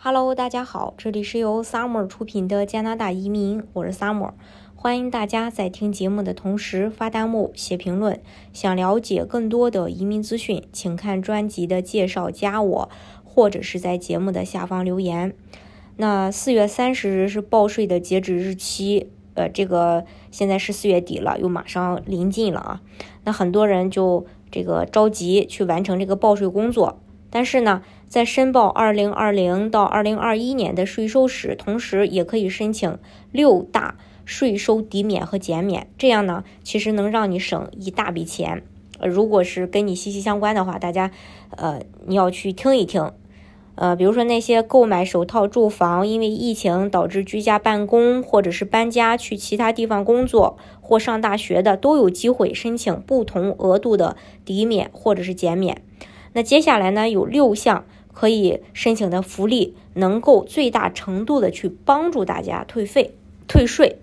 Hello，大家好，这里是由 Summer 出品的加拿大移民，我是 Summer，欢迎大家在听节目的同时发弹幕、写评论。想了解更多的移民资讯，请看专辑的介绍，加我，或者是在节目的下方留言。那四月三十日是报税的截止日期，呃，这个现在是四月底了，又马上临近了啊。那很多人就这个着急去完成这个报税工作。但是呢，在申报二零二零到二零二一年的税收时，同时也可以申请六大税收抵免和减免，这样呢，其实能让你省一大笔钱。如果是跟你息息相关的话，大家，呃，你要去听一听。呃，比如说那些购买首套住房，因为疫情导致居家办公，或者是搬家去其他地方工作或上大学的，都有机会申请不同额度的抵免或者是减免。那接下来呢，有六项可以申请的福利，能够最大程度的去帮助大家退费、退税。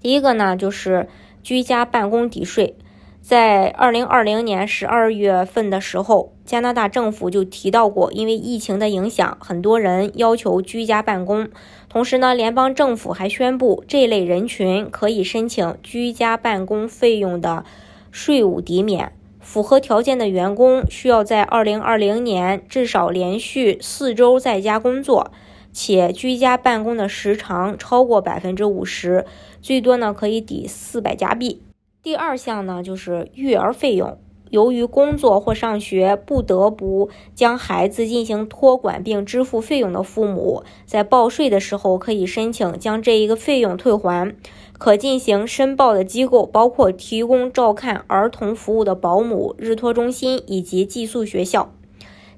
第一个呢，就是居家办公抵税。在二零二零年十二月份的时候，加拿大政府就提到过，因为疫情的影响，很多人要求居家办公。同时呢，联邦政府还宣布，这类人群可以申请居家办公费用的税务抵免。符合条件的员工需要在二零二零年至少连续四周在家工作，且居家办公的时长超过百分之五十，最多呢可以抵四百加币。第二项呢就是育儿费用。由于工作或上学不得不将孩子进行托管并支付费用的父母，在报税的时候可以申请将这一个费用退还。可进行申报的机构包括提供照看儿童服务的保姆、日托中心以及寄宿学校。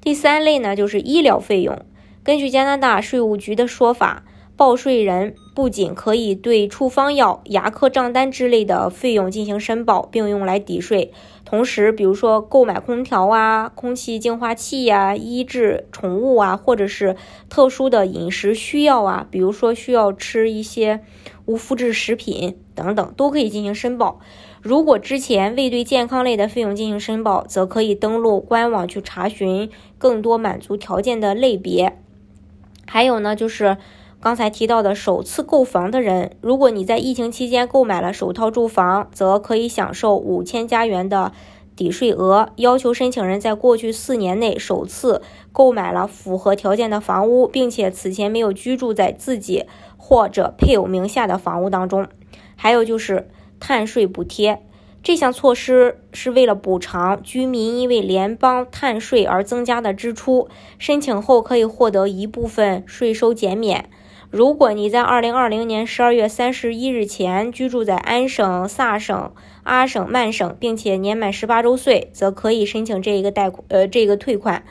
第三类呢就是医疗费用。根据加拿大税务局的说法。报税人不仅可以对处方药、牙科账单之类的费用进行申报，并用来抵税。同时，比如说购买空调啊、空气净化器呀、医治宠物啊，或者是特殊的饮食需要啊，比如说需要吃一些无麸质食品等等，都可以进行申报。如果之前未对健康类的费用进行申报，则可以登录官网去查询更多满足条件的类别。还有呢，就是。刚才提到的首次购房的人，如果你在疫情期间购买了首套住房，则可以享受五千加元的抵税额。要求申请人在过去四年内首次购买了符合条件的房屋，并且此前没有居住在自己或者配偶名下的房屋当中。还有就是碳税补贴，这项措施是为了补偿居民因为联邦碳税而增加的支出，申请后可以获得一部分税收减免。如果你在二零二零年十二月三十一日前居住在安省、萨省、阿省、曼省，并且年满十八周岁，则可以申请这一个贷款，呃，这个退款。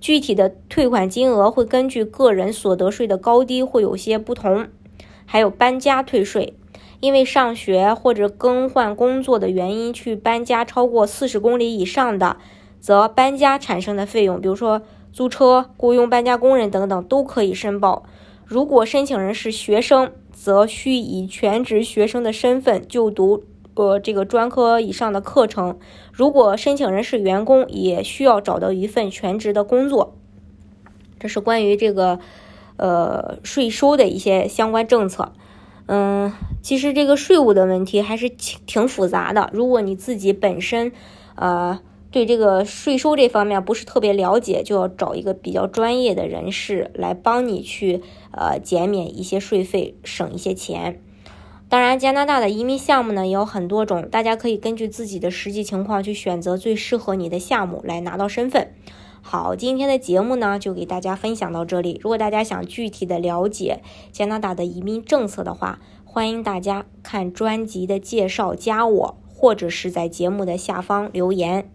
具体的退款金额会根据个人所得税的高低会有些不同。还有搬家退税，因为上学或者更换工作的原因去搬家超过四十公里以上的，则搬家产生的费用，比如说租车、雇佣搬家工人等等，都可以申报。如果申请人是学生，则需以全职学生的身份就读呃这个专科以上的课程。如果申请人是员工，也需要找到一份全职的工作。这是关于这个呃税收的一些相关政策。嗯，其实这个税务的问题还是挺挺复杂的。如果你自己本身呃。对这个税收这方面不是特别了解，就要找一个比较专业的人士来帮你去呃减免一些税费，省一些钱。当然，加拿大的移民项目呢也有很多种，大家可以根据自己的实际情况去选择最适合你的项目来拿到身份。好，今天的节目呢就给大家分享到这里。如果大家想具体的了解加拿大的移民政策的话，欢迎大家看专辑的介绍，加我或者是在节目的下方留言。